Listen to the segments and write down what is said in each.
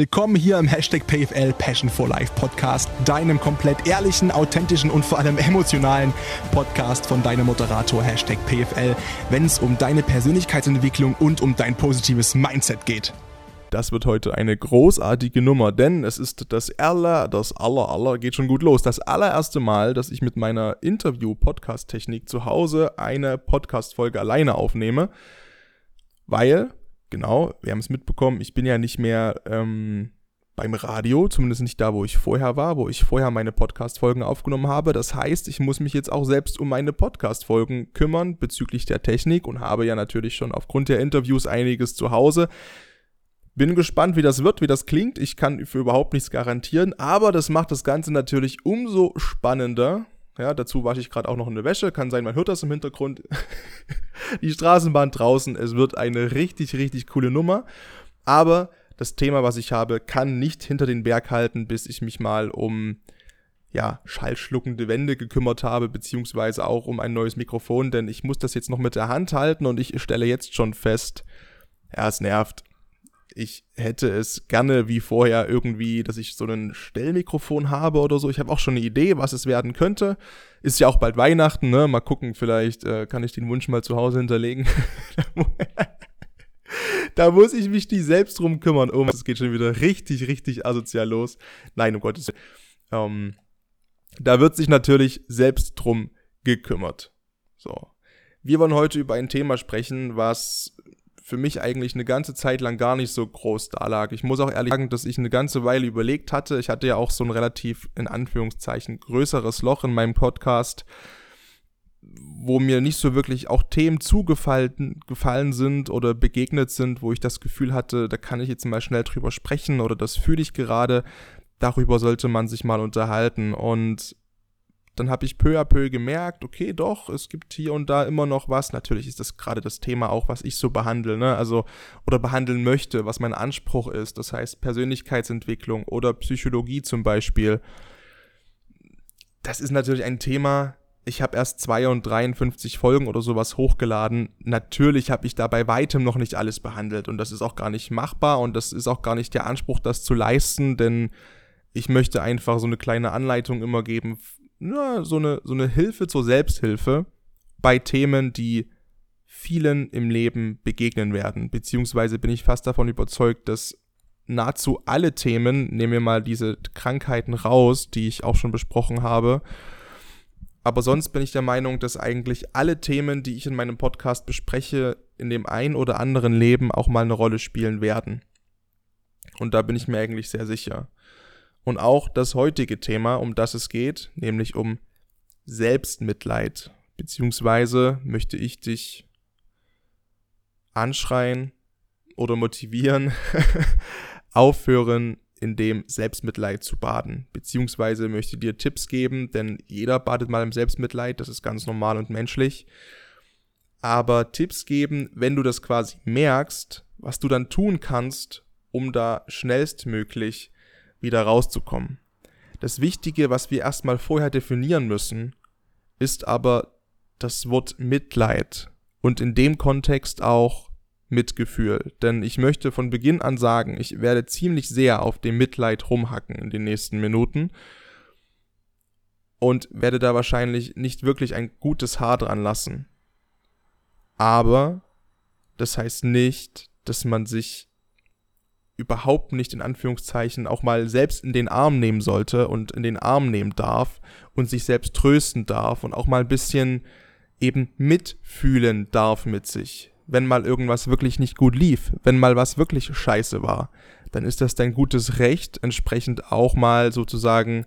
Willkommen hier im Hashtag PFL Passion for Life Podcast, deinem komplett ehrlichen, authentischen und vor allem emotionalen Podcast von deinem Moderator Hashtag PFL, wenn es um deine Persönlichkeitsentwicklung und um dein positives Mindset geht. Das wird heute eine großartige Nummer, denn es ist das aller, das aller, aller, geht schon gut los. Das allererste Mal, dass ich mit meiner Interview-Podcast-Technik zu Hause eine Podcast-Folge alleine aufnehme, weil genau, wir haben es mitbekommen, ich bin ja nicht mehr ähm, beim Radio, zumindest nicht da, wo ich vorher war, wo ich vorher meine Podcast-Folgen aufgenommen habe. Das heißt, ich muss mich jetzt auch selbst um meine Podcast-Folgen kümmern bezüglich der Technik und habe ja natürlich schon aufgrund der Interviews einiges zu Hause. Bin gespannt, wie das wird, wie das klingt. Ich kann für überhaupt nichts garantieren, aber das macht das Ganze natürlich umso spannender, ja, dazu wasche ich gerade auch noch eine Wäsche. Kann sein, man hört das im Hintergrund. die Straßenbahn draußen. Es wird eine richtig, richtig coole Nummer. Aber das Thema, was ich habe, kann nicht hinter den Berg halten, bis ich mich mal um ja, schallschluckende Wände gekümmert habe, beziehungsweise auch um ein neues Mikrofon, denn ich muss das jetzt noch mit der Hand halten und ich stelle jetzt schon fest, ja, es nervt ich hätte es gerne wie vorher irgendwie, dass ich so ein Stellmikrofon habe oder so. Ich habe auch schon eine Idee, was es werden könnte. Ist ja auch bald Weihnachten, ne? Mal gucken, vielleicht äh, kann ich den Wunsch mal zu Hause hinterlegen. da muss ich mich nicht selbst drum kümmern. Oh, es geht schon wieder richtig, richtig asozial los. Nein, um Gottes Willen. Ähm, da wird sich natürlich selbst drum gekümmert. So. Wir wollen heute über ein Thema sprechen, was für mich eigentlich eine ganze Zeit lang gar nicht so groß da lag. Ich muss auch ehrlich sagen, dass ich eine ganze Weile überlegt hatte. Ich hatte ja auch so ein relativ, in Anführungszeichen, größeres Loch in meinem Podcast, wo mir nicht so wirklich auch Themen zugefallen gefallen sind oder begegnet sind, wo ich das Gefühl hatte, da kann ich jetzt mal schnell drüber sprechen oder das fühle ich gerade. Darüber sollte man sich mal unterhalten. Und dann habe ich peu à peu gemerkt, okay, doch, es gibt hier und da immer noch was. Natürlich ist das gerade das Thema auch, was ich so behandle, ne? Also, oder behandeln möchte, was mein Anspruch ist. Das heißt Persönlichkeitsentwicklung oder Psychologie zum Beispiel. Das ist natürlich ein Thema. Ich habe erst 52 Folgen oder sowas hochgeladen. Natürlich habe ich da bei weitem noch nicht alles behandelt und das ist auch gar nicht machbar und das ist auch gar nicht der Anspruch, das zu leisten, denn ich möchte einfach so eine kleine Anleitung immer geben, na, so, eine, so eine Hilfe zur Selbsthilfe bei Themen, die vielen im Leben begegnen werden. Beziehungsweise bin ich fast davon überzeugt, dass nahezu alle Themen, nehmen wir mal diese Krankheiten raus, die ich auch schon besprochen habe, aber sonst bin ich der Meinung, dass eigentlich alle Themen, die ich in meinem Podcast bespreche, in dem ein oder anderen Leben auch mal eine Rolle spielen werden. Und da bin ich mir eigentlich sehr sicher und auch das heutige Thema, um das es geht, nämlich um Selbstmitleid. Beziehungsweise möchte ich dich anschreien oder motivieren, aufhören, in dem Selbstmitleid zu baden. Beziehungsweise möchte dir Tipps geben, denn jeder badet mal im Selbstmitleid, das ist ganz normal und menschlich. Aber Tipps geben, wenn du das quasi merkst, was du dann tun kannst, um da schnellstmöglich wieder rauszukommen. Das Wichtige, was wir erstmal vorher definieren müssen, ist aber das Wort Mitleid und in dem Kontext auch Mitgefühl. Denn ich möchte von Beginn an sagen, ich werde ziemlich sehr auf dem Mitleid rumhacken in den nächsten Minuten und werde da wahrscheinlich nicht wirklich ein gutes Haar dran lassen. Aber das heißt nicht, dass man sich überhaupt nicht in Anführungszeichen auch mal selbst in den Arm nehmen sollte und in den Arm nehmen darf und sich selbst trösten darf und auch mal ein bisschen eben mitfühlen darf mit sich. Wenn mal irgendwas wirklich nicht gut lief, wenn mal was wirklich scheiße war, dann ist das dein gutes Recht, entsprechend auch mal sozusagen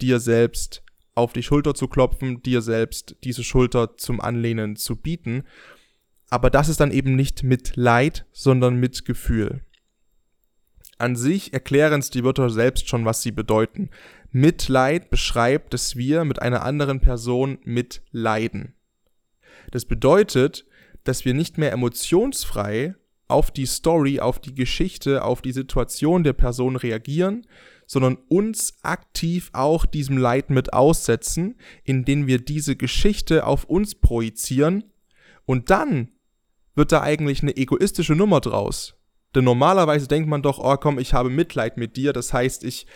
dir selbst auf die Schulter zu klopfen, dir selbst diese Schulter zum Anlehnen zu bieten. Aber das ist dann eben nicht mit Leid, sondern mit Gefühl. An sich erklären uns die Wörter selbst schon, was sie bedeuten. Mitleid beschreibt, dass wir mit einer anderen Person mitleiden. Das bedeutet, dass wir nicht mehr emotionsfrei auf die Story, auf die Geschichte, auf die Situation der Person reagieren, sondern uns aktiv auch diesem Leid mit aussetzen, indem wir diese Geschichte auf uns projizieren und dann wird da eigentlich eine egoistische Nummer draus Denn normalerweise denkt man doch, oh komm, ich habe Mitleid mit dir, das heißt, ich,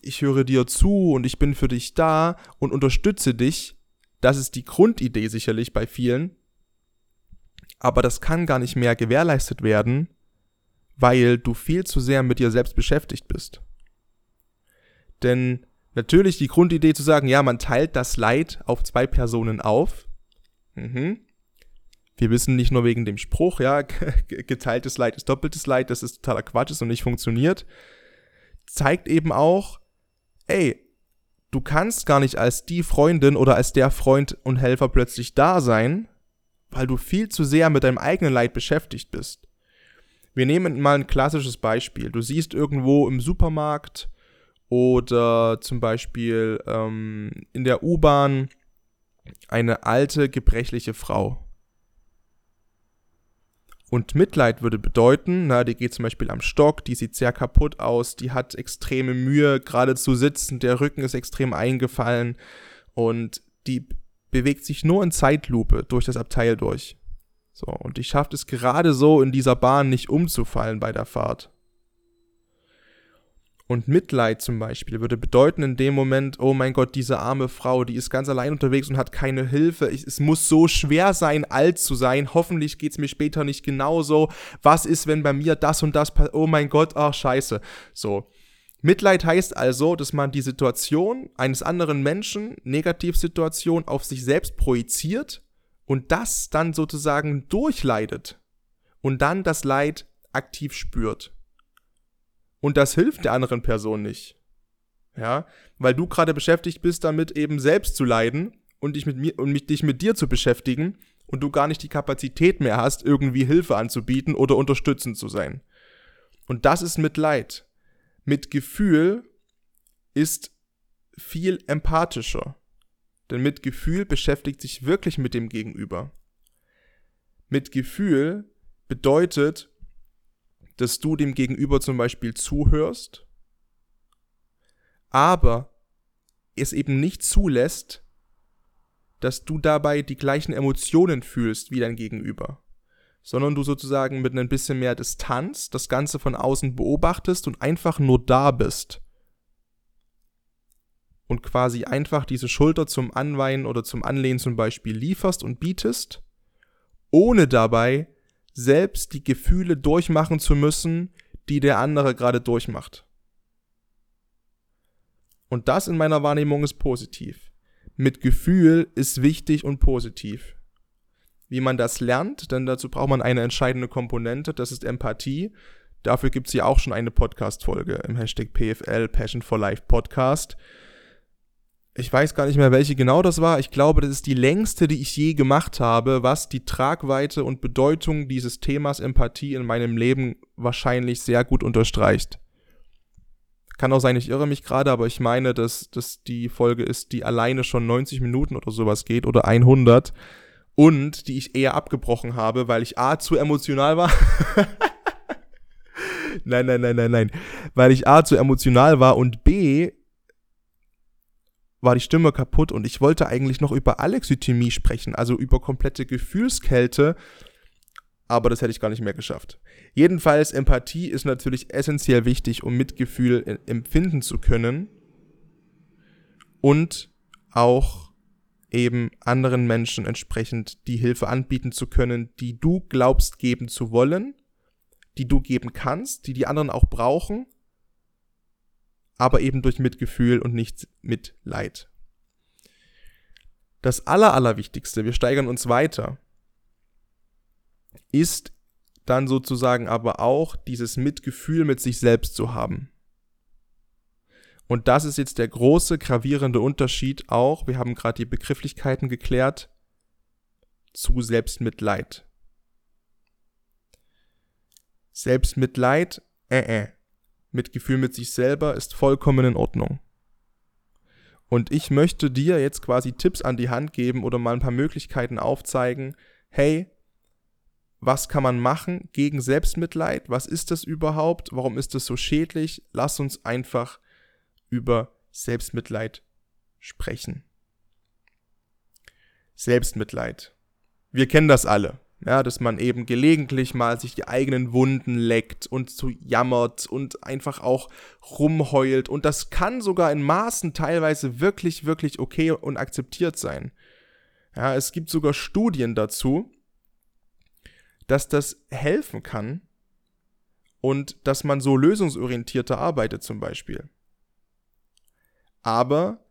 ich höre dir zu und ich bin für dich da und unterstütze dich. Das ist die Grundidee sicherlich bei vielen. Aber das kann gar nicht mehr gewährleistet werden, weil du viel zu sehr mit dir selbst beschäftigt bist. Denn natürlich die Grundidee zu sagen, ja, man teilt das Leid auf zwei Personen auf. Mhm. Wir wissen nicht nur wegen dem Spruch, ja, geteiltes Leid ist doppeltes Leid, das ist totaler Quatsch ist und nicht funktioniert. Zeigt eben auch, ey, du kannst gar nicht als die Freundin oder als der Freund und Helfer plötzlich da sein, weil du viel zu sehr mit deinem eigenen Leid beschäftigt bist. Wir nehmen mal ein klassisches Beispiel. Du siehst irgendwo im Supermarkt oder zum Beispiel ähm, in der U-Bahn eine alte, gebrechliche Frau. Und Mitleid würde bedeuten, na, die geht zum Beispiel am Stock, die sieht sehr kaputt aus, die hat extreme Mühe, gerade zu sitzen, der Rücken ist extrem eingefallen und die bewegt sich nur in Zeitlupe durch das Abteil durch. So, und die schafft es gerade so in dieser Bahn nicht umzufallen bei der Fahrt. Und Mitleid zum Beispiel würde bedeuten in dem Moment, oh mein Gott, diese arme Frau, die ist ganz allein unterwegs und hat keine Hilfe. Ich, es muss so schwer sein, alt zu sein. Hoffentlich geht es mir später nicht genauso. Was ist, wenn bei mir das und das passiert? Oh mein Gott, ach scheiße. So. Mitleid heißt also, dass man die Situation eines anderen Menschen, Negativsituation, auf sich selbst projiziert und das dann sozusagen durchleidet und dann das Leid aktiv spürt. Und das hilft der anderen Person nicht. Ja, weil du gerade beschäftigt bist, damit eben selbst zu leiden und dich mit mir und mich, dich mit dir zu beschäftigen und du gar nicht die Kapazität mehr hast, irgendwie Hilfe anzubieten oder unterstützend zu sein. Und das ist Mitleid. Mit Gefühl ist viel empathischer. Denn mit Gefühl beschäftigt sich wirklich mit dem Gegenüber. Mit Gefühl bedeutet, dass du dem Gegenüber zum Beispiel zuhörst, aber es eben nicht zulässt, dass du dabei die gleichen Emotionen fühlst wie dein Gegenüber, sondern du sozusagen mit ein bisschen mehr Distanz das Ganze von außen beobachtest und einfach nur da bist. Und quasi einfach diese Schulter zum Anweinen oder zum Anlehnen zum Beispiel lieferst und bietest, ohne dabei selbst die Gefühle durchmachen zu müssen, die der andere gerade durchmacht. Und das in meiner Wahrnehmung ist positiv. Mit Gefühl ist wichtig und positiv. Wie man das lernt, denn dazu braucht man eine entscheidende Komponente, das ist Empathie. Dafür gibt es ja auch schon eine Podcast-Folge im Hashtag PFL Passion for Life Podcast ich weiß gar nicht mehr, welche genau das war. Ich glaube, das ist die längste, die ich je gemacht habe, was die Tragweite und Bedeutung dieses Themas Empathie in meinem Leben wahrscheinlich sehr gut unterstreicht. Kann auch sein, ich irre mich gerade, aber ich meine, dass das die Folge ist, die alleine schon 90 Minuten oder sowas geht oder 100 und die ich eher abgebrochen habe, weil ich A zu emotional war. nein, nein, nein, nein, nein. Weil ich A zu emotional war und B war die Stimme kaputt und ich wollte eigentlich noch über Alexithymie sprechen, also über komplette Gefühlskälte, aber das hätte ich gar nicht mehr geschafft. Jedenfalls, Empathie ist natürlich essentiell wichtig, um Mitgefühl empfinden zu können und auch eben anderen Menschen entsprechend die Hilfe anbieten zu können, die du glaubst geben zu wollen, die du geben kannst, die die anderen auch brauchen aber eben durch Mitgefühl und nicht mit Leid. Das Aller, Allerwichtigste, wir steigern uns weiter, ist dann sozusagen aber auch dieses Mitgefühl mit sich selbst zu haben. Und das ist jetzt der große, gravierende Unterschied auch, wir haben gerade die Begrifflichkeiten geklärt, zu Selbstmitleid. Selbstmitleid, äh, äh, Mitgefühl mit sich selber ist vollkommen in Ordnung. Und ich möchte dir jetzt quasi Tipps an die Hand geben oder mal ein paar Möglichkeiten aufzeigen. Hey, was kann man machen gegen Selbstmitleid? Was ist das überhaupt? Warum ist das so schädlich? Lass uns einfach über Selbstmitleid sprechen. Selbstmitleid. Wir kennen das alle. Ja, dass man eben gelegentlich mal sich die eigenen Wunden leckt und zu jammert und einfach auch rumheult. Und das kann sogar in Maßen teilweise wirklich, wirklich okay und akzeptiert sein. Ja, es gibt sogar Studien dazu, dass das helfen kann und dass man so lösungsorientierter arbeitet zum Beispiel. Aber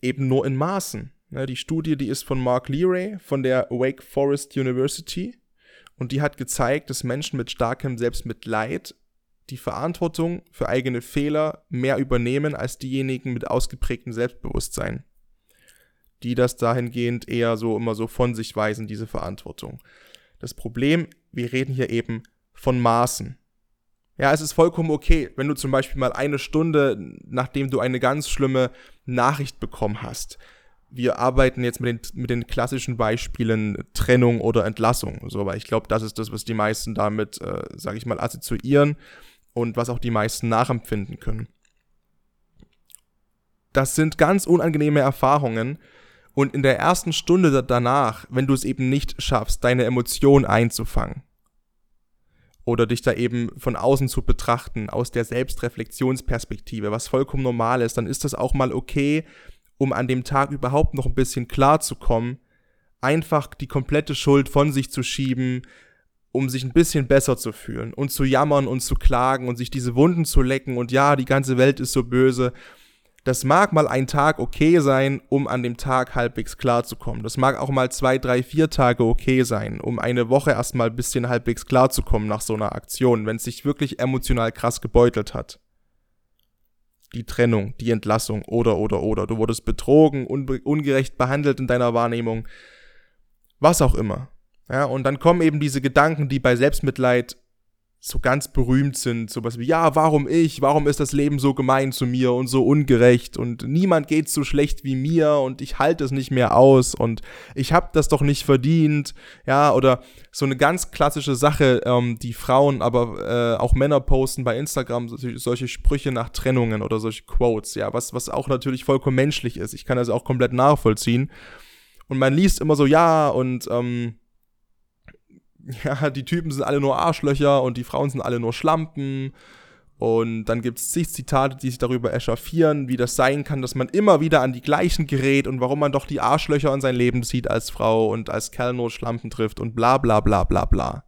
eben nur in Maßen. Ja, die Studie, die ist von Mark Leary von der Wake Forest University und die hat gezeigt, dass Menschen mit starkem Selbstmitleid die Verantwortung für eigene Fehler mehr übernehmen als diejenigen mit ausgeprägtem Selbstbewusstsein, die das dahingehend eher so immer so von sich weisen, diese Verantwortung. Das Problem, wir reden hier eben von Maßen. Ja, es ist vollkommen okay, wenn du zum Beispiel mal eine Stunde, nachdem du eine ganz schlimme Nachricht bekommen hast, wir arbeiten jetzt mit den, mit den klassischen Beispielen Trennung oder Entlassung. So, weil ich glaube, das ist das, was die meisten damit, äh, sage ich mal, assoziieren und was auch die meisten nachempfinden können. Das sind ganz unangenehme Erfahrungen. Und in der ersten Stunde danach, wenn du es eben nicht schaffst, deine Emotionen einzufangen oder dich da eben von außen zu betrachten, aus der Selbstreflexionsperspektive, was vollkommen normal ist, dann ist das auch mal okay, um an dem Tag überhaupt noch ein bisschen klar zu kommen, einfach die komplette Schuld von sich zu schieben, um sich ein bisschen besser zu fühlen und zu jammern und zu klagen und sich diese Wunden zu lecken und ja, die ganze Welt ist so böse. Das mag mal ein Tag okay sein, um an dem Tag halbwegs klar zu kommen. Das mag auch mal zwei, drei, vier Tage okay sein, um eine Woche erstmal ein bisschen halbwegs klar zu kommen nach so einer Aktion, wenn es sich wirklich emotional krass gebeutelt hat die Trennung, die Entlassung oder, oder, oder. Du wurdest betrogen, ungerecht behandelt in deiner Wahrnehmung. Was auch immer. Ja, und dann kommen eben diese Gedanken, die bei Selbstmitleid so ganz berühmt sind, sowas wie, ja, warum ich, warum ist das Leben so gemein zu mir und so ungerecht? Und niemand geht so schlecht wie mir und ich halte es nicht mehr aus und ich habe das doch nicht verdient, ja, oder so eine ganz klassische Sache, ähm, die Frauen, aber äh, auch Männer posten bei Instagram solche, Sprüche nach Trennungen oder solche Quotes, ja, was, was auch natürlich vollkommen menschlich ist, ich kann das auch komplett nachvollziehen. Und man liest immer so, ja, und ähm, ja, die Typen sind alle nur Arschlöcher und die Frauen sind alle nur Schlampen. Und dann gibt es zig Zitate, die sich darüber echauffieren, wie das sein kann, dass man immer wieder an die gleichen gerät und warum man doch die Arschlöcher in sein Leben sieht als Frau und als Kerl nur Schlampen trifft und bla bla bla bla bla.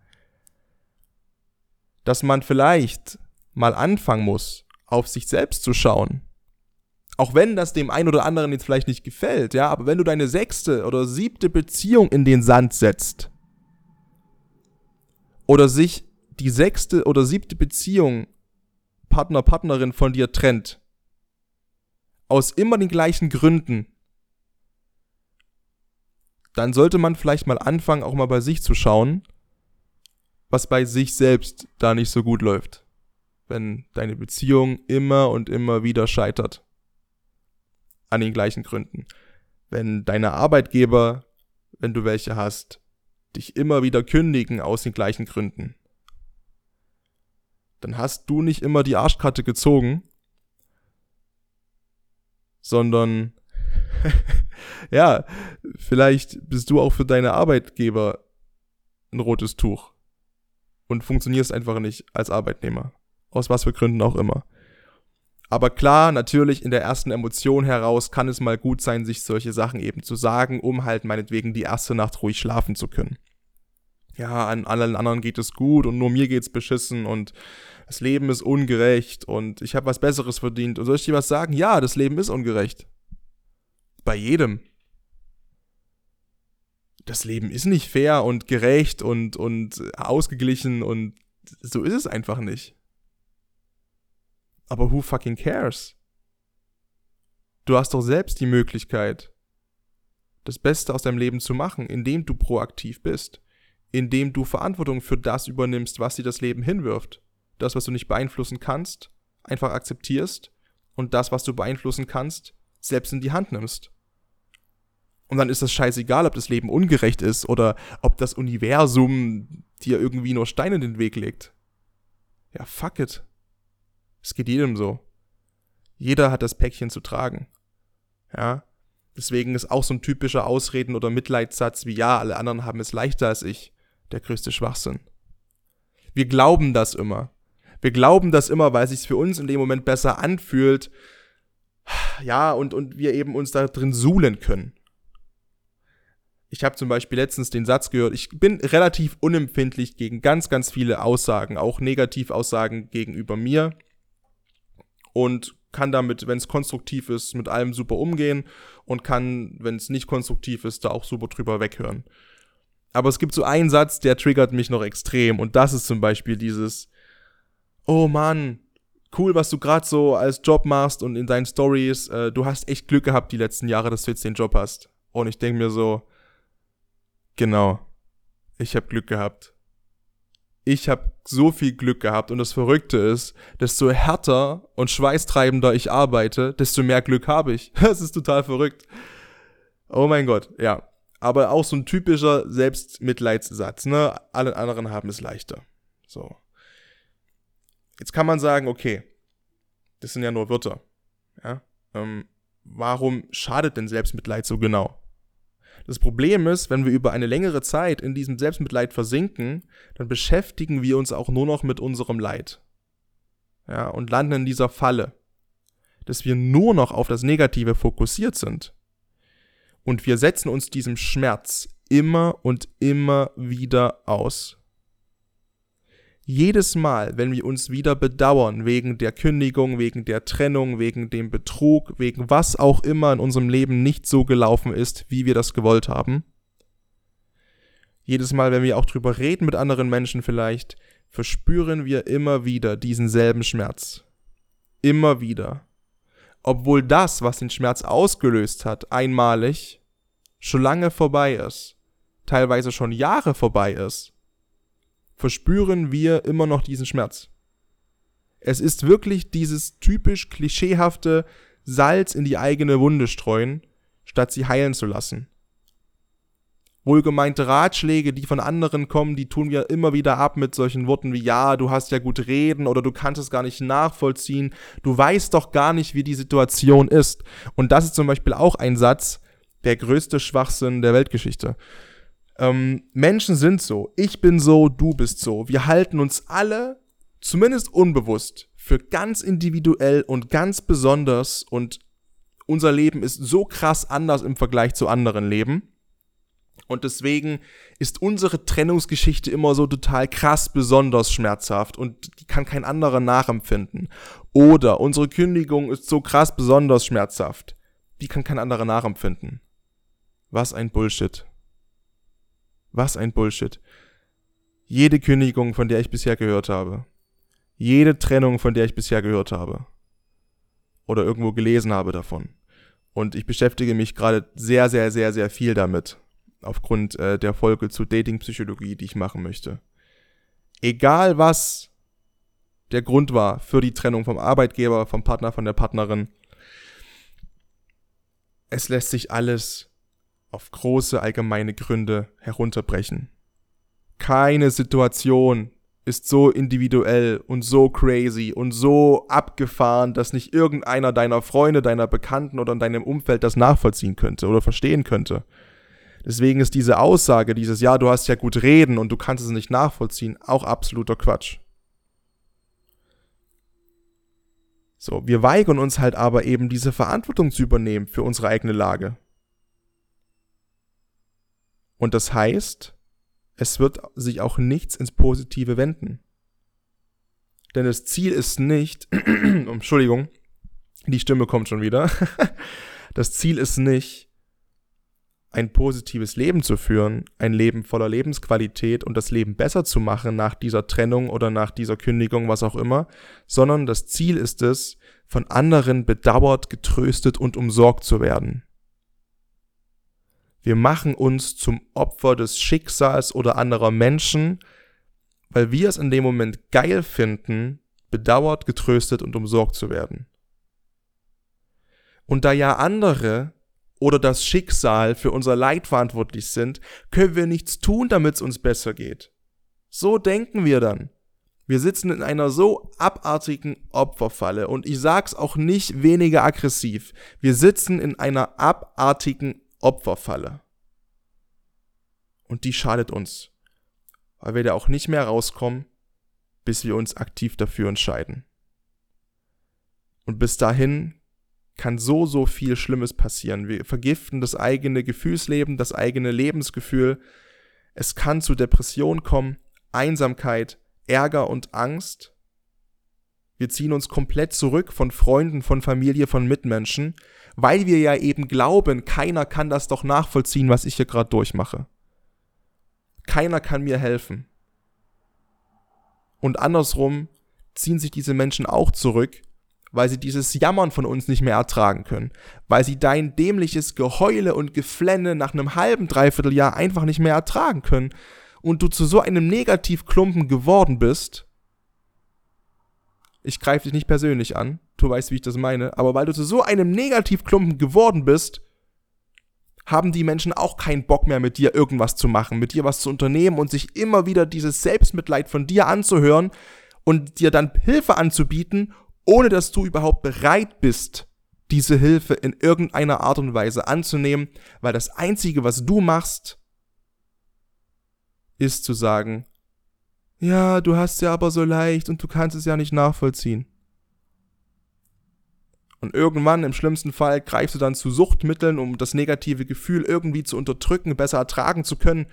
Dass man vielleicht mal anfangen muss, auf sich selbst zu schauen. Auch wenn das dem einen oder anderen jetzt vielleicht nicht gefällt, ja, aber wenn du deine sechste oder siebte Beziehung in den Sand setzt, oder sich die sechste oder siebte Beziehung Partner, Partnerin von dir trennt, aus immer den gleichen Gründen, dann sollte man vielleicht mal anfangen, auch mal bei sich zu schauen, was bei sich selbst da nicht so gut läuft. Wenn deine Beziehung immer und immer wieder scheitert. An den gleichen Gründen. Wenn deine Arbeitgeber, wenn du welche hast, dich immer wieder kündigen aus den gleichen Gründen, dann hast du nicht immer die Arschkarte gezogen, sondern ja, vielleicht bist du auch für deine Arbeitgeber ein rotes Tuch und funktionierst einfach nicht als Arbeitnehmer. Aus was für Gründen auch immer. Aber klar, natürlich in der ersten Emotion heraus kann es mal gut sein, sich solche Sachen eben zu sagen, um halt meinetwegen die erste Nacht ruhig schlafen zu können. Ja, an allen anderen geht es gut und nur mir geht's beschissen und das Leben ist ungerecht und ich habe was Besseres verdient. Und soll ich dir was sagen? Ja, das Leben ist ungerecht. Bei jedem. Das Leben ist nicht fair und gerecht und, und ausgeglichen und so ist es einfach nicht. Aber who fucking cares? Du hast doch selbst die Möglichkeit, das Beste aus deinem Leben zu machen, indem du proaktiv bist. Indem du Verantwortung für das übernimmst, was dir das Leben hinwirft. Das, was du nicht beeinflussen kannst, einfach akzeptierst und das, was du beeinflussen kannst, selbst in die Hand nimmst. Und dann ist das scheißegal, ob das Leben ungerecht ist oder ob das Universum dir irgendwie nur Steine in den Weg legt. Ja, fuck it. Es geht jedem so. Jeder hat das Päckchen zu tragen. Ja. Deswegen ist auch so ein typischer Ausreden- oder Mitleidssatz wie ja, alle anderen haben es leichter als ich, der größte Schwachsinn. Wir glauben das immer. Wir glauben das immer, weil es sich für uns in dem Moment besser anfühlt. Ja, und, und wir eben uns da drin suhlen können. Ich habe zum Beispiel letztens den Satz gehört, ich bin relativ unempfindlich gegen ganz, ganz viele Aussagen, auch Negativaussagen gegenüber mir. Und kann damit, wenn es konstruktiv ist, mit allem super umgehen und kann, wenn es nicht konstruktiv ist, da auch super drüber weghören. Aber es gibt so einen Satz, der triggert mich noch extrem und das ist zum Beispiel dieses, oh Mann, cool, was du gerade so als Job machst und in deinen Stories, äh, du hast echt Glück gehabt die letzten Jahre, dass du jetzt den Job hast. Und ich denke mir so, genau, ich habe Glück gehabt ich habe so viel Glück gehabt und das Verrückte ist, desto härter und schweißtreibender ich arbeite, desto mehr Glück habe ich. Das ist total verrückt. Oh mein Gott, ja. Aber auch so ein typischer Selbstmitleidssatz, ne? Alle anderen haben es leichter. So. Jetzt kann man sagen, okay, das sind ja nur Wörter. Ja? Ähm, warum schadet denn Selbstmitleid so genau? Das Problem ist, wenn wir über eine längere Zeit in diesem Selbstmitleid versinken, dann beschäftigen wir uns auch nur noch mit unserem Leid. Ja, und landen in dieser Falle, dass wir nur noch auf das Negative fokussiert sind. Und wir setzen uns diesem Schmerz immer und immer wieder aus. Jedes Mal, wenn wir uns wieder bedauern wegen der Kündigung, wegen der Trennung, wegen dem Betrug, wegen was auch immer in unserem Leben nicht so gelaufen ist, wie wir das gewollt haben, jedes Mal, wenn wir auch drüber reden mit anderen Menschen vielleicht, verspüren wir immer wieder diesen selben Schmerz. Immer wieder. Obwohl das, was den Schmerz ausgelöst hat, einmalig, schon lange vorbei ist, teilweise schon Jahre vorbei ist verspüren wir immer noch diesen Schmerz. Es ist wirklich dieses typisch klischeehafte Salz in die eigene Wunde streuen, statt sie heilen zu lassen. Wohlgemeinte Ratschläge, die von anderen kommen, die tun wir immer wieder ab mit solchen Worten wie ja, du hast ja gut reden oder du kannst es gar nicht nachvollziehen, du weißt doch gar nicht, wie die Situation ist. Und das ist zum Beispiel auch ein Satz, der größte Schwachsinn der Weltgeschichte. Ähm, Menschen sind so. Ich bin so, du bist so. Wir halten uns alle, zumindest unbewusst, für ganz individuell und ganz besonders und unser Leben ist so krass anders im Vergleich zu anderen Leben. Und deswegen ist unsere Trennungsgeschichte immer so total krass besonders schmerzhaft und die kann kein anderer nachempfinden. Oder unsere Kündigung ist so krass besonders schmerzhaft. Die kann kein anderer nachempfinden. Was ein Bullshit. Was ein Bullshit. Jede Kündigung, von der ich bisher gehört habe. Jede Trennung, von der ich bisher gehört habe. Oder irgendwo gelesen habe davon. Und ich beschäftige mich gerade sehr, sehr, sehr, sehr viel damit. Aufgrund äh, der Folge zu Datingpsychologie, die ich machen möchte. Egal was der Grund war für die Trennung vom Arbeitgeber, vom Partner, von der Partnerin, es lässt sich alles auf große allgemeine Gründe herunterbrechen. Keine Situation ist so individuell und so crazy und so abgefahren, dass nicht irgendeiner deiner Freunde, deiner Bekannten oder in deinem Umfeld das nachvollziehen könnte oder verstehen könnte. Deswegen ist diese Aussage, dieses Ja, du hast ja gut reden und du kannst es nicht nachvollziehen, auch absoluter Quatsch. So, wir weigern uns halt aber eben diese Verantwortung zu übernehmen für unsere eigene Lage. Und das heißt, es wird sich auch nichts ins Positive wenden. Denn das Ziel ist nicht, Entschuldigung, die Stimme kommt schon wieder. das Ziel ist nicht, ein positives Leben zu führen, ein Leben voller Lebensqualität und das Leben besser zu machen nach dieser Trennung oder nach dieser Kündigung, was auch immer, sondern das Ziel ist es, von anderen bedauert, getröstet und umsorgt zu werden. Wir machen uns zum Opfer des Schicksals oder anderer Menschen, weil wir es in dem Moment geil finden, bedauert, getröstet und umsorgt zu werden. Und da ja andere oder das Schicksal für unser Leid verantwortlich sind, können wir nichts tun, damit es uns besser geht. So denken wir dann. Wir sitzen in einer so abartigen Opferfalle und ich sag's auch nicht weniger aggressiv. Wir sitzen in einer abartigen Opferfalle. Und die schadet uns, weil wir da auch nicht mehr rauskommen, bis wir uns aktiv dafür entscheiden. Und bis dahin kann so, so viel Schlimmes passieren. Wir vergiften das eigene Gefühlsleben, das eigene Lebensgefühl. Es kann zu Depression kommen, Einsamkeit, Ärger und Angst. Wir ziehen uns komplett zurück von Freunden, von Familie, von Mitmenschen, weil wir ja eben glauben, keiner kann das doch nachvollziehen, was ich hier gerade durchmache. Keiner kann mir helfen. Und andersrum ziehen sich diese Menschen auch zurück, weil sie dieses Jammern von uns nicht mehr ertragen können, weil sie dein dämliches Geheule und Geflenne nach einem halben, dreiviertel Jahr einfach nicht mehr ertragen können und du zu so einem Negativklumpen geworden bist, ich greife dich nicht persönlich an, du weißt, wie ich das meine, aber weil du zu so einem Negativklumpen geworden bist, haben die Menschen auch keinen Bock mehr mit dir irgendwas zu machen, mit dir was zu unternehmen und sich immer wieder dieses Selbstmitleid von dir anzuhören und dir dann Hilfe anzubieten ohne dass du überhaupt bereit bist, diese Hilfe in irgendeiner Art und Weise anzunehmen, weil das Einzige, was du machst, ist zu sagen, ja, du hast ja aber so leicht und du kannst es ja nicht nachvollziehen. Und irgendwann, im schlimmsten Fall, greifst du dann zu Suchtmitteln, um das negative Gefühl irgendwie zu unterdrücken, besser ertragen zu können.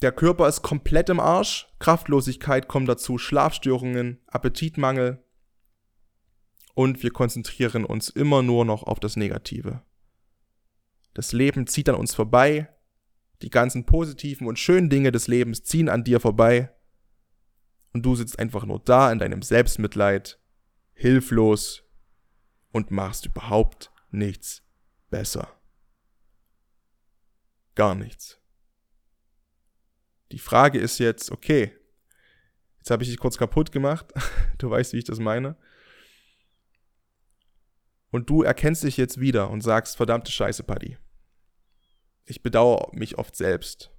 Der Körper ist komplett im Arsch, Kraftlosigkeit kommt dazu, Schlafstörungen, Appetitmangel, und wir konzentrieren uns immer nur noch auf das Negative. Das Leben zieht an uns vorbei, die ganzen positiven und schönen Dinge des Lebens ziehen an dir vorbei und du sitzt einfach nur da in deinem Selbstmitleid, hilflos und machst überhaupt nichts besser. Gar nichts. Die Frage ist jetzt, okay, jetzt habe ich dich kurz kaputt gemacht, du weißt, wie ich das meine und du erkennst dich jetzt wieder und sagst, verdammte Scheiße, Paddy. Ich bedauere mich oft selbst.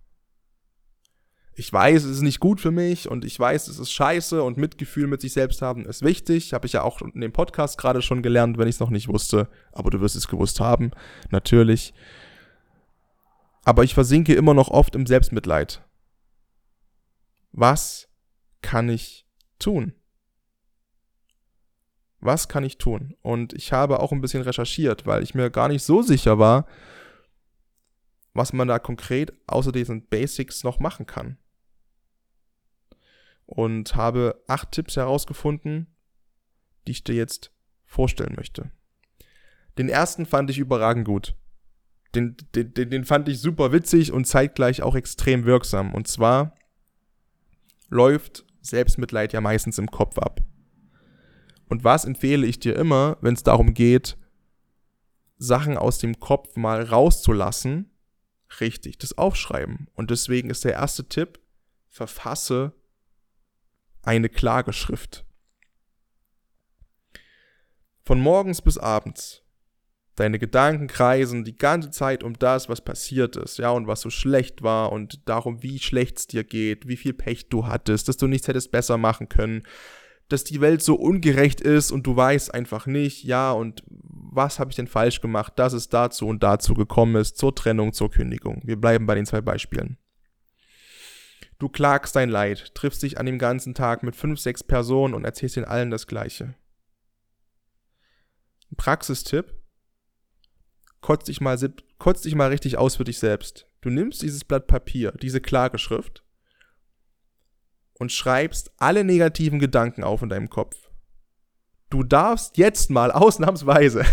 Ich weiß, es ist nicht gut für mich und ich weiß, es ist scheiße und Mitgefühl mit sich selbst haben ist wichtig. Habe ich ja auch in dem Podcast gerade schon gelernt, wenn ich es noch nicht wusste. Aber du wirst es gewusst haben, natürlich. Aber ich versinke immer noch oft im Selbstmitleid. Was kann ich tun? was kann ich tun? Und ich habe auch ein bisschen recherchiert, weil ich mir gar nicht so sicher war, was man da konkret außer diesen Basics noch machen kann. Und habe acht Tipps herausgefunden, die ich dir jetzt vorstellen möchte. Den ersten fand ich überragend gut. Den, den, den fand ich super witzig und zeitgleich auch extrem wirksam. Und zwar läuft Selbstmitleid ja meistens im Kopf ab. Und was empfehle ich dir immer, wenn es darum geht, Sachen aus dem Kopf mal rauszulassen? Richtig, das Aufschreiben. Und deswegen ist der erste Tipp, verfasse eine Klageschrift. Von morgens bis abends. Deine Gedanken kreisen die ganze Zeit um das, was passiert ist, ja, und was so schlecht war und darum, wie schlecht es dir geht, wie viel Pech du hattest, dass du nichts hättest besser machen können, dass die Welt so ungerecht ist und du weißt einfach nicht, ja, und was habe ich denn falsch gemacht, dass es dazu und dazu gekommen ist, zur Trennung, zur Kündigung. Wir bleiben bei den zwei Beispielen. Du klagst dein Leid, triffst dich an dem ganzen Tag mit fünf, sechs Personen und erzählst ihnen allen das Gleiche. Praxistipp. Kotz dich, mal, kotz dich mal richtig aus für dich selbst. Du nimmst dieses Blatt Papier, diese Klageschrift und schreibst alle negativen Gedanken auf in deinem Kopf. Du darfst jetzt mal ausnahmsweise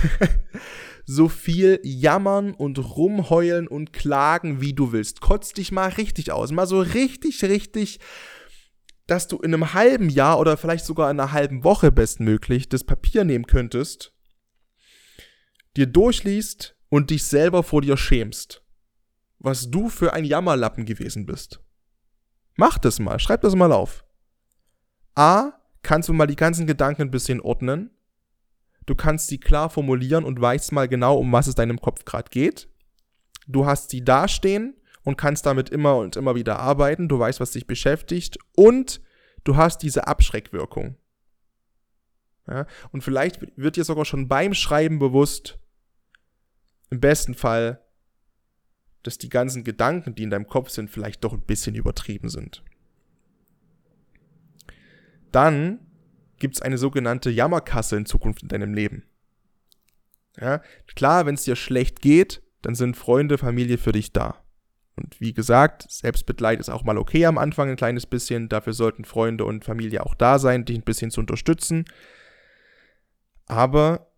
so viel jammern und rumheulen und klagen, wie du willst. Kotz dich mal richtig aus. Mal so richtig, richtig, dass du in einem halben Jahr oder vielleicht sogar in einer halben Woche bestmöglich das Papier nehmen könntest, dir durchliest und dich selber vor dir schämst. Was du für ein Jammerlappen gewesen bist. Mach das mal, schreib das mal auf. A, kannst du mal die ganzen Gedanken ein bisschen ordnen. Du kannst sie klar formulieren und weißt mal genau, um was es deinem Kopf gerade geht. Du hast sie dastehen und kannst damit immer und immer wieder arbeiten. Du weißt, was dich beschäftigt. Und du hast diese Abschreckwirkung. Ja? Und vielleicht wird dir sogar schon beim Schreiben bewusst, im besten Fall, dass die ganzen Gedanken, die in deinem Kopf sind, vielleicht doch ein bisschen übertrieben sind. Dann gibt es eine sogenannte Jammerkasse in Zukunft in deinem Leben. Ja, klar, wenn es dir schlecht geht, dann sind Freunde, Familie für dich da. Und wie gesagt, Selbstmitleid ist auch mal okay am Anfang ein kleines bisschen. Dafür sollten Freunde und Familie auch da sein, dich ein bisschen zu unterstützen. Aber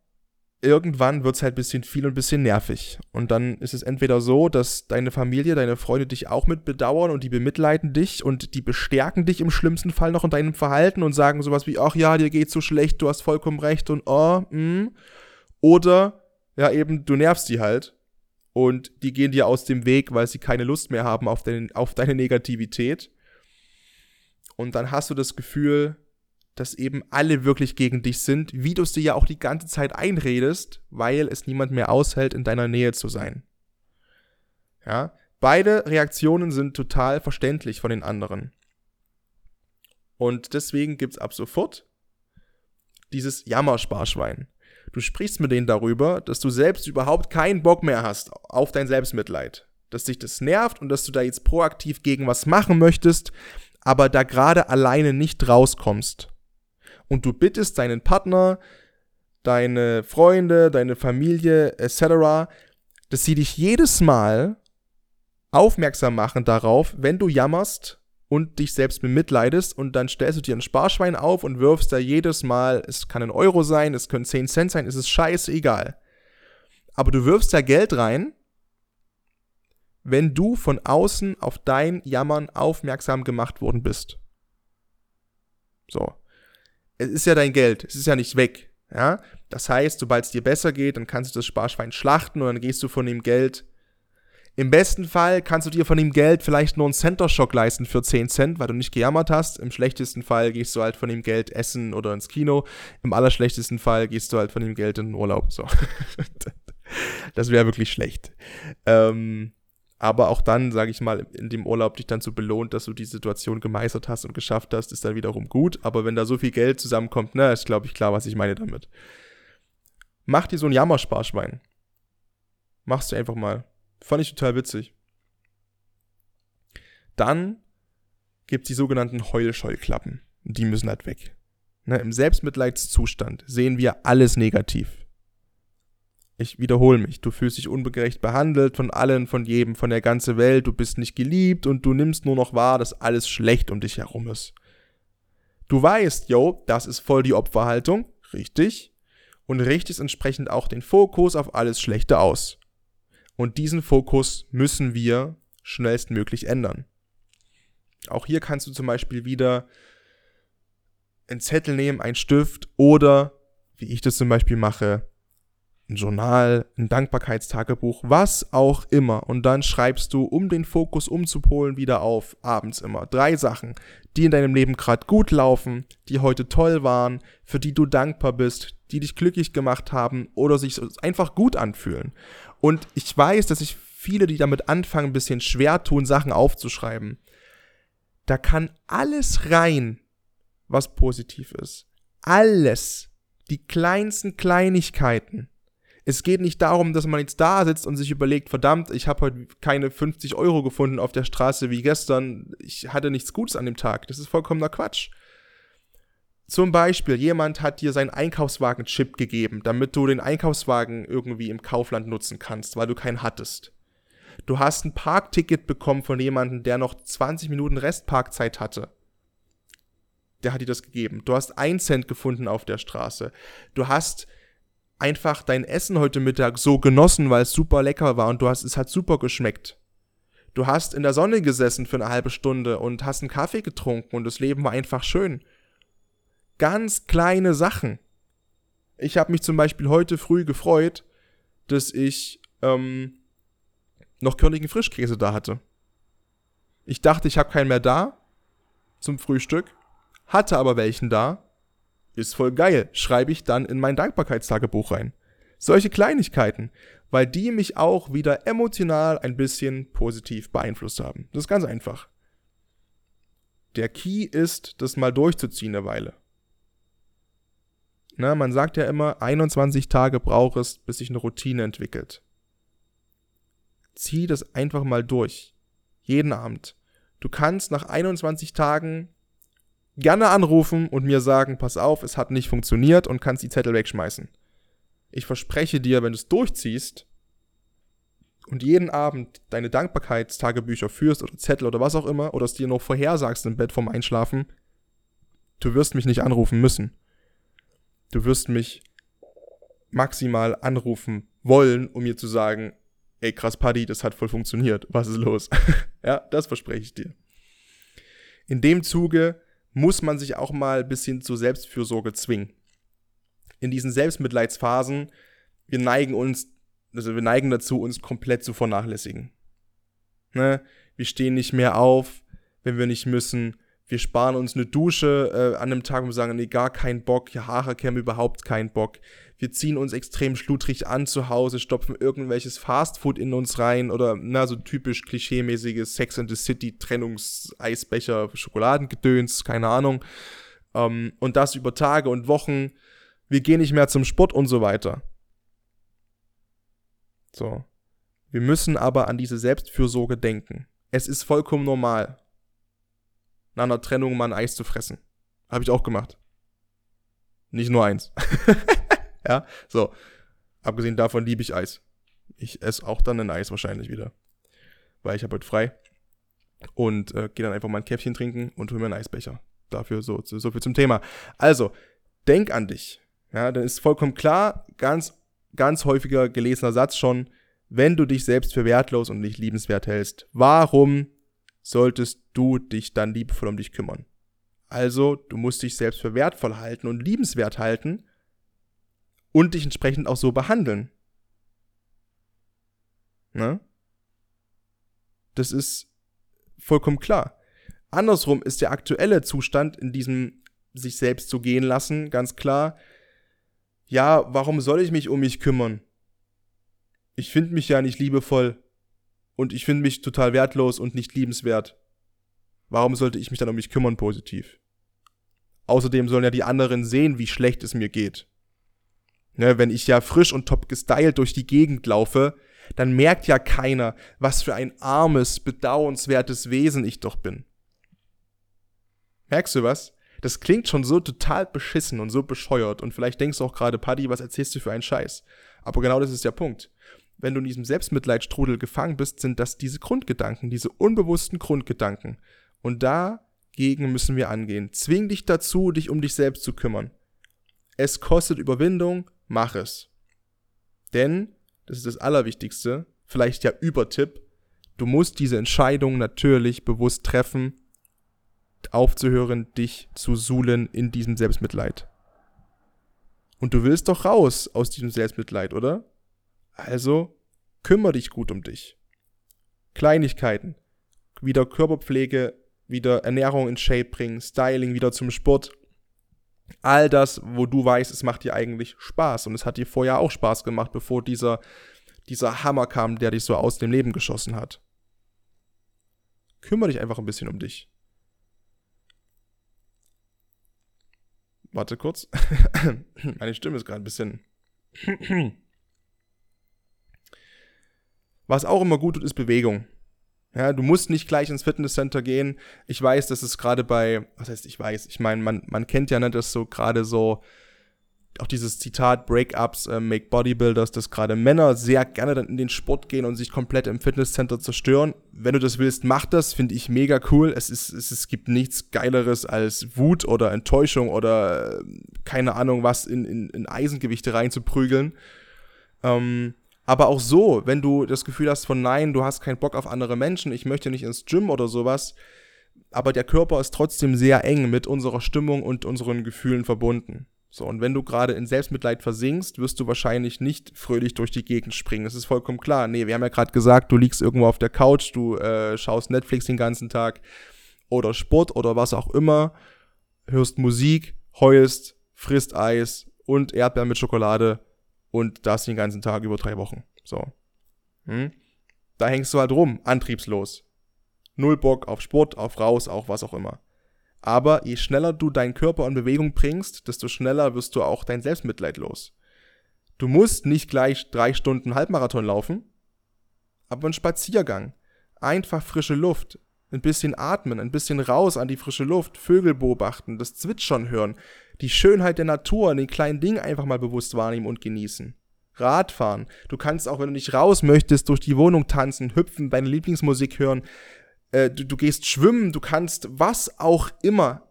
irgendwann wird es halt ein bisschen viel und ein bisschen nervig. Und dann ist es entweder so, dass deine Familie, deine Freunde dich auch mit bedauern und die bemitleiden dich und die bestärken dich im schlimmsten Fall noch in deinem Verhalten und sagen sowas wie, ach ja, dir geht's so schlecht, du hast vollkommen recht und oh, mh. Oder, ja eben, du nervst die halt und die gehen dir aus dem Weg, weil sie keine Lust mehr haben auf, den, auf deine Negativität. Und dann hast du das Gefühl, dass eben alle wirklich gegen dich sind, wie du es dir ja auch die ganze Zeit einredest, weil es niemand mehr aushält, in deiner Nähe zu sein. Ja, beide Reaktionen sind total verständlich von den anderen. Und deswegen gibt es ab sofort dieses Jammersparschwein. Du sprichst mit denen darüber, dass du selbst überhaupt keinen Bock mehr hast auf dein Selbstmitleid. Dass dich das nervt und dass du da jetzt proaktiv gegen was machen möchtest, aber da gerade alleine nicht rauskommst und du bittest deinen Partner, deine Freunde, deine Familie etc., dass sie dich jedes Mal aufmerksam machen darauf, wenn du jammerst und dich selbst bemitleidest und dann stellst du dir ein Sparschwein auf und wirfst da jedes Mal, es kann ein Euro sein, es können 10 Cent sein, es ist scheißegal. Aber du wirfst da Geld rein, wenn du von außen auf dein Jammern aufmerksam gemacht worden bist. So es ist ja dein Geld, es ist ja nicht weg. Ja? Das heißt, sobald es dir besser geht, dann kannst du das Sparschwein schlachten und dann gehst du von dem Geld. Im besten Fall kannst du dir von dem Geld vielleicht nur einen Center Shock leisten für 10 Cent, weil du nicht gejammert hast. Im schlechtesten Fall gehst du halt von dem Geld essen oder ins Kino. Im allerschlechtesten Fall gehst du halt von dem Geld in den Urlaub. So. das wäre wirklich schlecht. Ähm, aber auch dann, sage ich mal, in dem Urlaub dich dann so belohnt, dass du die Situation gemeistert hast und geschafft hast, ist dann wiederum gut. Aber wenn da so viel Geld zusammenkommt, na, ist glaube ich klar, was ich meine damit. Mach dir so ein Jammersparschwein. Machst du einfach mal. Fand ich total witzig. Dann gibt's die sogenannten Heulscheuklappen. Die müssen halt weg. Ne, Im Selbstmitleidszustand sehen wir alles negativ ich wiederhole mich, du fühlst dich unbegerecht behandelt von allen, von jedem, von der ganzen Welt, du bist nicht geliebt und du nimmst nur noch wahr, dass alles schlecht um dich herum ist. Du weißt, yo, das ist voll die Opferhaltung, richtig, und richtest entsprechend auch den Fokus auf alles Schlechte aus. Und diesen Fokus müssen wir schnellstmöglich ändern. Auch hier kannst du zum Beispiel wieder einen Zettel nehmen, einen Stift oder, wie ich das zum Beispiel mache, ein Journal, ein Dankbarkeitstagebuch, was auch immer. Und dann schreibst du, um den Fokus umzupolen, wieder auf, abends immer. Drei Sachen, die in deinem Leben gerade gut laufen, die heute toll waren, für die du dankbar bist, die dich glücklich gemacht haben oder sich einfach gut anfühlen. Und ich weiß, dass sich viele, die damit anfangen, ein bisschen schwer tun, Sachen aufzuschreiben. Da kann alles rein, was positiv ist. Alles. Die kleinsten Kleinigkeiten es geht nicht darum, dass man jetzt da sitzt und sich überlegt, verdammt, ich habe heute keine 50 Euro gefunden auf der Straße wie gestern, ich hatte nichts Gutes an dem Tag. Das ist vollkommener Quatsch. Zum Beispiel, jemand hat dir seinen Einkaufswagen-Chip gegeben, damit du den Einkaufswagen irgendwie im Kaufland nutzen kannst, weil du keinen hattest. Du hast ein Parkticket bekommen von jemandem, der noch 20 Minuten Restparkzeit hatte. Der hat dir das gegeben. Du hast einen Cent gefunden auf der Straße. Du hast einfach dein Essen heute Mittag so genossen, weil es super lecker war und du hast, es hat super geschmeckt. Du hast in der Sonne gesessen für eine halbe Stunde und hast einen Kaffee getrunken und das Leben war einfach schön. Ganz kleine Sachen. Ich habe mich zum Beispiel heute früh gefreut, dass ich ähm, noch körnigen Frischkäse da hatte. Ich dachte, ich habe keinen mehr da zum Frühstück, hatte aber welchen da ist voll geil. Schreibe ich dann in mein Dankbarkeitstagebuch rein. Solche Kleinigkeiten, weil die mich auch wieder emotional ein bisschen positiv beeinflusst haben. Das ist ganz einfach. Der Key ist, das mal durchzuziehen eine Weile. Na, man sagt ja immer, 21 Tage braucht es, bis sich eine Routine entwickelt. Zieh das einfach mal durch. Jeden Abend. Du kannst nach 21 Tagen gerne anrufen und mir sagen, pass auf, es hat nicht funktioniert und kannst die Zettel wegschmeißen. Ich verspreche dir, wenn du es durchziehst und jeden Abend deine Dankbarkeitstagebücher führst oder Zettel oder was auch immer oder es dir noch vorhersagst im Bett vorm Einschlafen, du wirst mich nicht anrufen müssen. Du wirst mich maximal anrufen wollen, um mir zu sagen, ey krass Paddy, das hat voll funktioniert, was ist los? ja, das verspreche ich dir. In dem Zuge muss man sich auch mal ein bisschen zur Selbstfürsorge zwingen. In diesen Selbstmitleidsphasen, wir neigen uns, also wir neigen dazu, uns komplett zu vernachlässigen. Ne? Wir stehen nicht mehr auf, wenn wir nicht müssen. Wir sparen uns eine Dusche äh, an einem Tag, wo wir sagen, nee, gar keinen Bock, ja, Haare kämen überhaupt keinen Bock. Wir ziehen uns extrem schludrig an zu Hause, stopfen irgendwelches Fastfood in uns rein oder, na, so typisch klischeemäßiges Sex and the City, Trennungseisbecher, Schokoladengedöns, keine Ahnung. Ähm, und das über Tage und Wochen. Wir gehen nicht mehr zum Sport und so weiter. So. Wir müssen aber an diese Selbstfürsorge denken. Es ist vollkommen normal, nach einer Trennung mal ein Eis zu fressen. Habe ich auch gemacht. Nicht nur eins. ja, so. Abgesehen davon liebe ich Eis. Ich esse auch dann ein Eis wahrscheinlich wieder. Weil ich habe heute frei. Und äh, gehe dann einfach mal ein Käffchen trinken und hole mir einen Eisbecher. Dafür so, so viel zum Thema. Also, denk an dich. Ja, dann ist vollkommen klar, ganz, ganz häufiger gelesener Satz schon, wenn du dich selbst für wertlos und nicht liebenswert hältst, warum solltest du dich dann liebevoll um dich kümmern? Also, du musst dich selbst für wertvoll halten und liebenswert halten und dich entsprechend auch so behandeln. Ne? Das ist vollkommen klar. Andersrum ist der aktuelle Zustand in diesem sich selbst zu gehen lassen ganz klar. Ja, warum soll ich mich um mich kümmern? Ich finde mich ja nicht liebevoll und ich finde mich total wertlos und nicht liebenswert. Warum sollte ich mich dann um mich kümmern positiv? Außerdem sollen ja die anderen sehen, wie schlecht es mir geht. Ne, wenn ich ja frisch und top gestylt durch die Gegend laufe, dann merkt ja keiner, was für ein armes, bedauernswertes Wesen ich doch bin. Merkst du was? Das klingt schon so total beschissen und so bescheuert und vielleicht denkst du auch gerade, Paddy, was erzählst du für einen Scheiß? Aber genau das ist der Punkt. Wenn du in diesem Selbstmitleidstrudel gefangen bist, sind das diese Grundgedanken, diese unbewussten Grundgedanken. Und dagegen müssen wir angehen. Zwing dich dazu, dich um dich selbst zu kümmern. Es kostet Überwindung, mach es. Denn, das ist das Allerwichtigste, vielleicht ja Übertipp, du musst diese Entscheidung natürlich bewusst treffen, aufzuhören, dich zu suhlen in diesem Selbstmitleid. Und du willst doch raus aus diesem Selbstmitleid, oder? Also, kümmere dich gut um dich. Kleinigkeiten. Wieder Körperpflege, wieder Ernährung in Shape bringen, Styling, wieder zum Sport. All das, wo du weißt, es macht dir eigentlich Spaß. Und es hat dir vorher auch Spaß gemacht, bevor dieser, dieser Hammer kam, der dich so aus dem Leben geschossen hat. Kümmere dich einfach ein bisschen um dich. Warte kurz. Meine Stimme ist gerade ein bisschen. Was auch immer gut tut, ist Bewegung. Ja, du musst nicht gleich ins Fitnesscenter gehen. Ich weiß, dass es gerade bei, was heißt ich weiß, ich meine, man, man kennt ja, ne, dass so gerade so, auch dieses Zitat Breakups äh, make Bodybuilders, dass gerade Männer sehr gerne dann in den Sport gehen und sich komplett im Fitnesscenter zerstören. Wenn du das willst, mach das, finde ich mega cool. Es, ist, es, es gibt nichts Geileres als Wut oder Enttäuschung oder äh, keine Ahnung was in, in, in Eisengewichte reinzuprügeln. Ähm, aber auch so, wenn du das Gefühl hast von nein, du hast keinen Bock auf andere Menschen, ich möchte nicht ins Gym oder sowas, aber der Körper ist trotzdem sehr eng mit unserer Stimmung und unseren Gefühlen verbunden. So, und wenn du gerade in Selbstmitleid versinkst, wirst du wahrscheinlich nicht fröhlich durch die Gegend springen. Das ist vollkommen klar. Nee, wir haben ja gerade gesagt, du liegst irgendwo auf der Couch, du äh, schaust Netflix den ganzen Tag oder Sport oder was auch immer, hörst Musik, heulst, frisst Eis und Erdbeeren mit Schokolade und das den ganzen Tag über drei Wochen. So. Hm? Da hängst du halt rum, antriebslos. Null Bock auf Sport, auf raus, auch was auch immer. Aber je schneller du deinen Körper in Bewegung bringst, desto schneller wirst du auch dein Selbstmitleid los. Du musst nicht gleich drei Stunden Halbmarathon laufen, aber ein Spaziergang, einfach frische Luft, ein bisschen atmen, ein bisschen raus an die frische Luft, Vögel beobachten, das Zwitschern hören, die Schönheit der Natur, den kleinen Dingen einfach mal bewusst wahrnehmen und genießen. Radfahren. Du kannst auch, wenn du nicht raus möchtest, durch die Wohnung tanzen, hüpfen, deine Lieblingsmusik hören. Äh, du, du gehst schwimmen, du kannst was auch immer.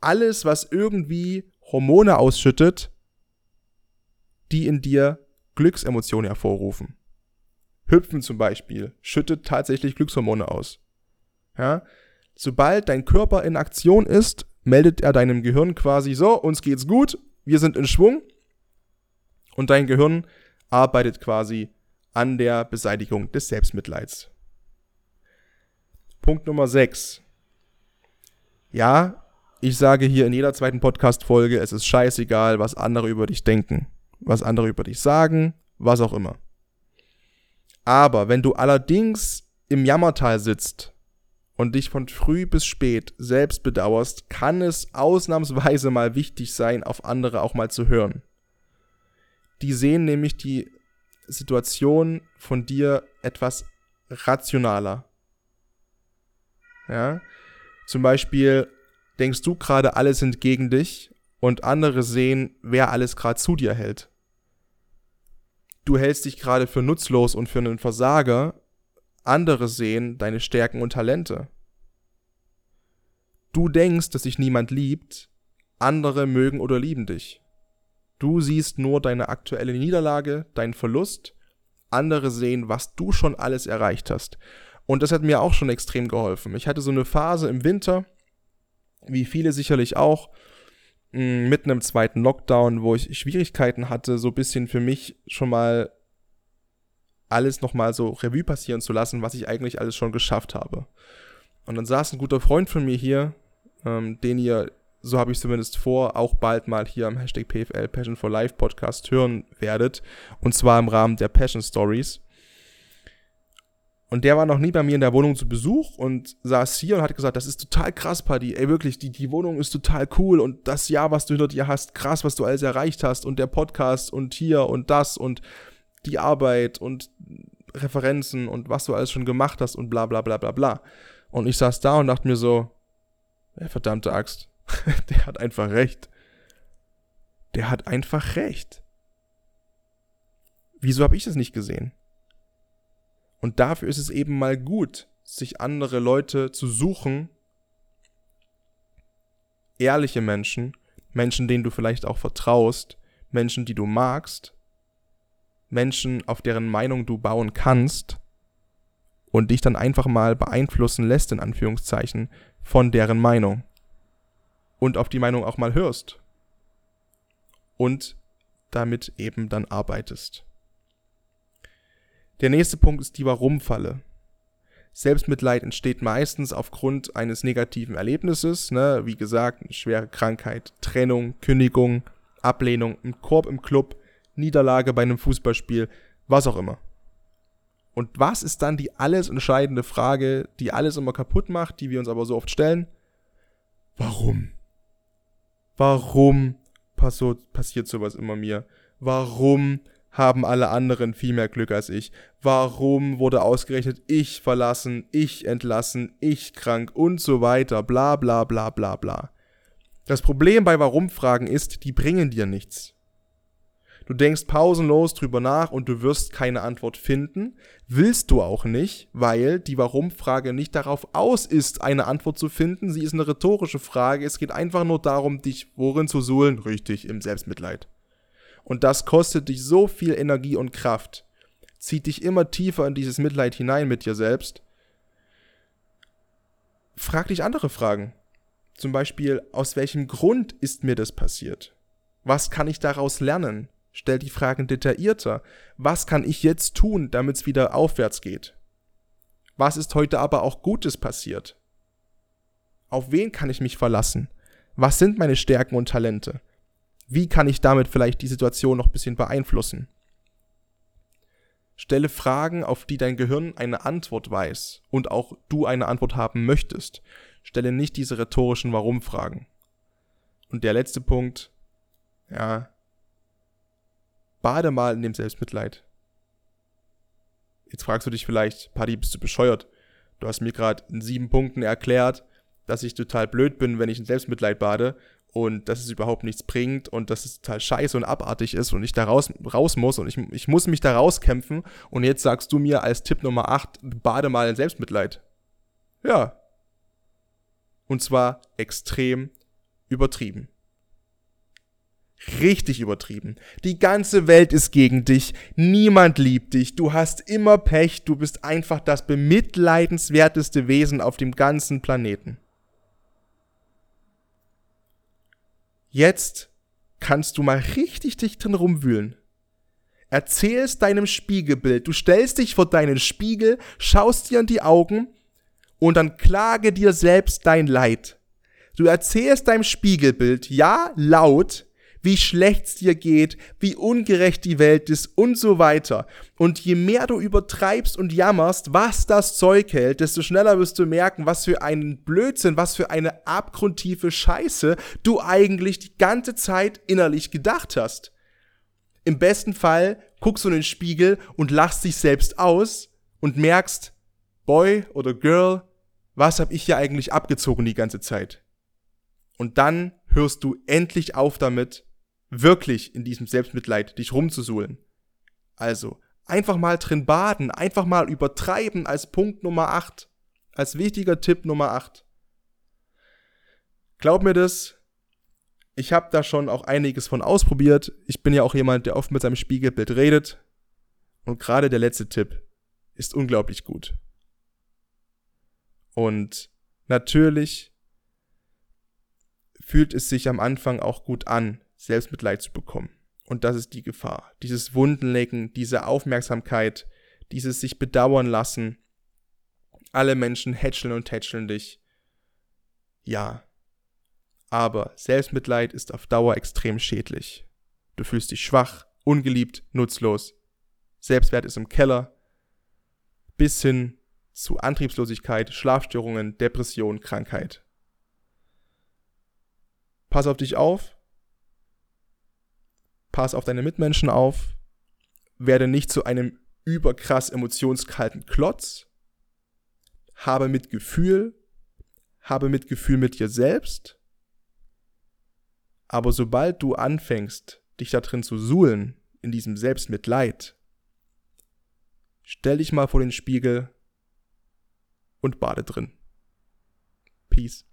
Alles, was irgendwie Hormone ausschüttet, die in dir Glücksemotionen hervorrufen. Hüpfen zum Beispiel schüttet tatsächlich Glückshormone aus. Ja? Sobald dein Körper in Aktion ist, meldet er deinem Gehirn quasi so, uns geht's gut, wir sind in Schwung und dein Gehirn arbeitet quasi an der Beseitigung des Selbstmitleids. Punkt Nummer 6. Ja, ich sage hier in jeder zweiten Podcast-Folge, es ist scheißegal, was andere über dich denken, was andere über dich sagen, was auch immer. Aber wenn du allerdings im Jammertal sitzt und dich von früh bis spät selbst bedauerst, kann es ausnahmsweise mal wichtig sein, auf andere auch mal zu hören. Die sehen nämlich die Situation von dir etwas rationaler. Ja? Zum Beispiel denkst du gerade, alle sind gegen dich und andere sehen, wer alles gerade zu dir hält. Du hältst dich gerade für nutzlos und für einen Versager andere sehen deine Stärken und Talente. Du denkst, dass dich niemand liebt, andere mögen oder lieben dich. Du siehst nur deine aktuelle Niederlage, deinen Verlust, andere sehen, was du schon alles erreicht hast. Und das hat mir auch schon extrem geholfen. Ich hatte so eine Phase im Winter, wie viele sicherlich auch, mm, mitten im zweiten Lockdown, wo ich Schwierigkeiten hatte, so ein bisschen für mich schon mal alles nochmal so Revue passieren zu lassen, was ich eigentlich alles schon geschafft habe. Und dann saß ein guter Freund von mir hier, ähm, den ihr, so habe ich zumindest vor, auch bald mal hier am Hashtag PFL Passion for Life Podcast hören werdet. Und zwar im Rahmen der Passion Stories. Und der war noch nie bei mir in der Wohnung zu Besuch und saß hier und hat gesagt, das ist total krass, Paddy. Ey, wirklich, die, die Wohnung ist total cool und das Jahr, was du hinter dir hast, krass, was du alles erreicht hast und der Podcast und hier und das und die Arbeit und Referenzen und was du alles schon gemacht hast und bla bla bla bla bla. Und ich saß da und dachte mir so, ey, verdammte Axt, der hat einfach recht. Der hat einfach recht. Wieso habe ich das nicht gesehen? Und dafür ist es eben mal gut, sich andere Leute zu suchen, ehrliche Menschen, Menschen, denen du vielleicht auch vertraust, Menschen, die du magst, Menschen, auf deren Meinung du bauen kannst und dich dann einfach mal beeinflussen lässt, in Anführungszeichen, von deren Meinung. Und auf die Meinung auch mal hörst. Und damit eben dann arbeitest. Der nächste Punkt ist die Warum-Falle. Selbstmitleid entsteht meistens aufgrund eines negativen Erlebnisses, ne? wie gesagt, eine schwere Krankheit, Trennung, Kündigung, Ablehnung, ein Korb im Club, Niederlage bei einem Fußballspiel, was auch immer. Und was ist dann die alles entscheidende Frage, die alles immer kaputt macht, die wir uns aber so oft stellen? Warum? Warum passiert sowas immer mir? Warum haben alle anderen viel mehr Glück als ich? Warum wurde ausgerechnet ich verlassen, ich entlassen, ich krank und so weiter, bla bla bla bla bla. Das Problem bei Warum-Fragen ist, die bringen dir nichts. Du denkst pausenlos drüber nach und du wirst keine Antwort finden. Willst du auch nicht, weil die Warum-Frage nicht darauf aus ist, eine Antwort zu finden. Sie ist eine rhetorische Frage. Es geht einfach nur darum, dich worin zu suhlen? Richtig, im Selbstmitleid. Und das kostet dich so viel Energie und Kraft, zieht dich immer tiefer in dieses Mitleid hinein mit dir selbst. Frag dich andere Fragen. Zum Beispiel, aus welchem Grund ist mir das passiert? Was kann ich daraus lernen? Stell die Fragen detaillierter. Was kann ich jetzt tun, damit es wieder aufwärts geht? Was ist heute aber auch Gutes passiert? Auf wen kann ich mich verlassen? Was sind meine Stärken und Talente? Wie kann ich damit vielleicht die Situation noch ein bisschen beeinflussen? Stelle Fragen, auf die dein Gehirn eine Antwort weiß und auch du eine Antwort haben möchtest. Stelle nicht diese rhetorischen Warum-Fragen. Und der letzte Punkt, ja, bade mal in dem Selbstmitleid. Jetzt fragst du dich vielleicht, Paddy, bist du bescheuert? Du hast mir gerade in sieben Punkten erklärt, dass ich total blöd bin, wenn ich in Selbstmitleid bade und dass es überhaupt nichts bringt und dass es total scheiße und abartig ist und ich da raus, raus muss und ich, ich muss mich da rauskämpfen und jetzt sagst du mir als Tipp Nummer 8, bade mal in Selbstmitleid. Ja. Und zwar extrem übertrieben. Richtig übertrieben. Die ganze Welt ist gegen dich. Niemand liebt dich. Du hast immer Pech. Du bist einfach das bemitleidenswerteste Wesen auf dem ganzen Planeten. Jetzt kannst du mal richtig dich drin rumwühlen. Erzählst deinem Spiegelbild. Du stellst dich vor deinen Spiegel, schaust dir in die Augen und dann klage dir selbst dein Leid. Du erzählst deinem Spiegelbild, ja, laut, wie schlecht's dir geht, wie ungerecht die Welt ist und so weiter. Und je mehr du übertreibst und jammerst, was das Zeug hält, desto schneller wirst du merken, was für einen Blödsinn, was für eine abgrundtiefe Scheiße du eigentlich die ganze Zeit innerlich gedacht hast. Im besten Fall guckst du in den Spiegel und lachst dich selbst aus und merkst, Boy oder Girl, was hab ich hier eigentlich abgezogen die ganze Zeit? Und dann hörst du endlich auf damit, wirklich in diesem Selbstmitleid dich rumzusuhlen. Also, einfach mal drin baden, einfach mal übertreiben als Punkt Nummer 8, als wichtiger Tipp Nummer 8. Glaub mir das, ich habe da schon auch einiges von ausprobiert. Ich bin ja auch jemand, der oft mit seinem Spiegelbild redet. Und gerade der letzte Tipp ist unglaublich gut. Und natürlich fühlt es sich am Anfang auch gut an, Selbstmitleid zu bekommen. Und das ist die Gefahr. Dieses Wundenlecken, diese Aufmerksamkeit, dieses sich bedauern lassen. Alle Menschen hätscheln und tätscheln dich. Ja. Aber Selbstmitleid ist auf Dauer extrem schädlich. Du fühlst dich schwach, ungeliebt, nutzlos. Selbstwert ist im Keller. Bis hin zu Antriebslosigkeit, Schlafstörungen, Depression, Krankheit. Pass auf dich auf, pass auf deine Mitmenschen auf, werde nicht zu einem überkrass emotionskalten Klotz, habe Mitgefühl, habe Mitgefühl mit dir selbst, aber sobald du anfängst, dich da drin zu suhlen, in diesem Selbstmitleid, stell dich mal vor den Spiegel und bade drin. Peace.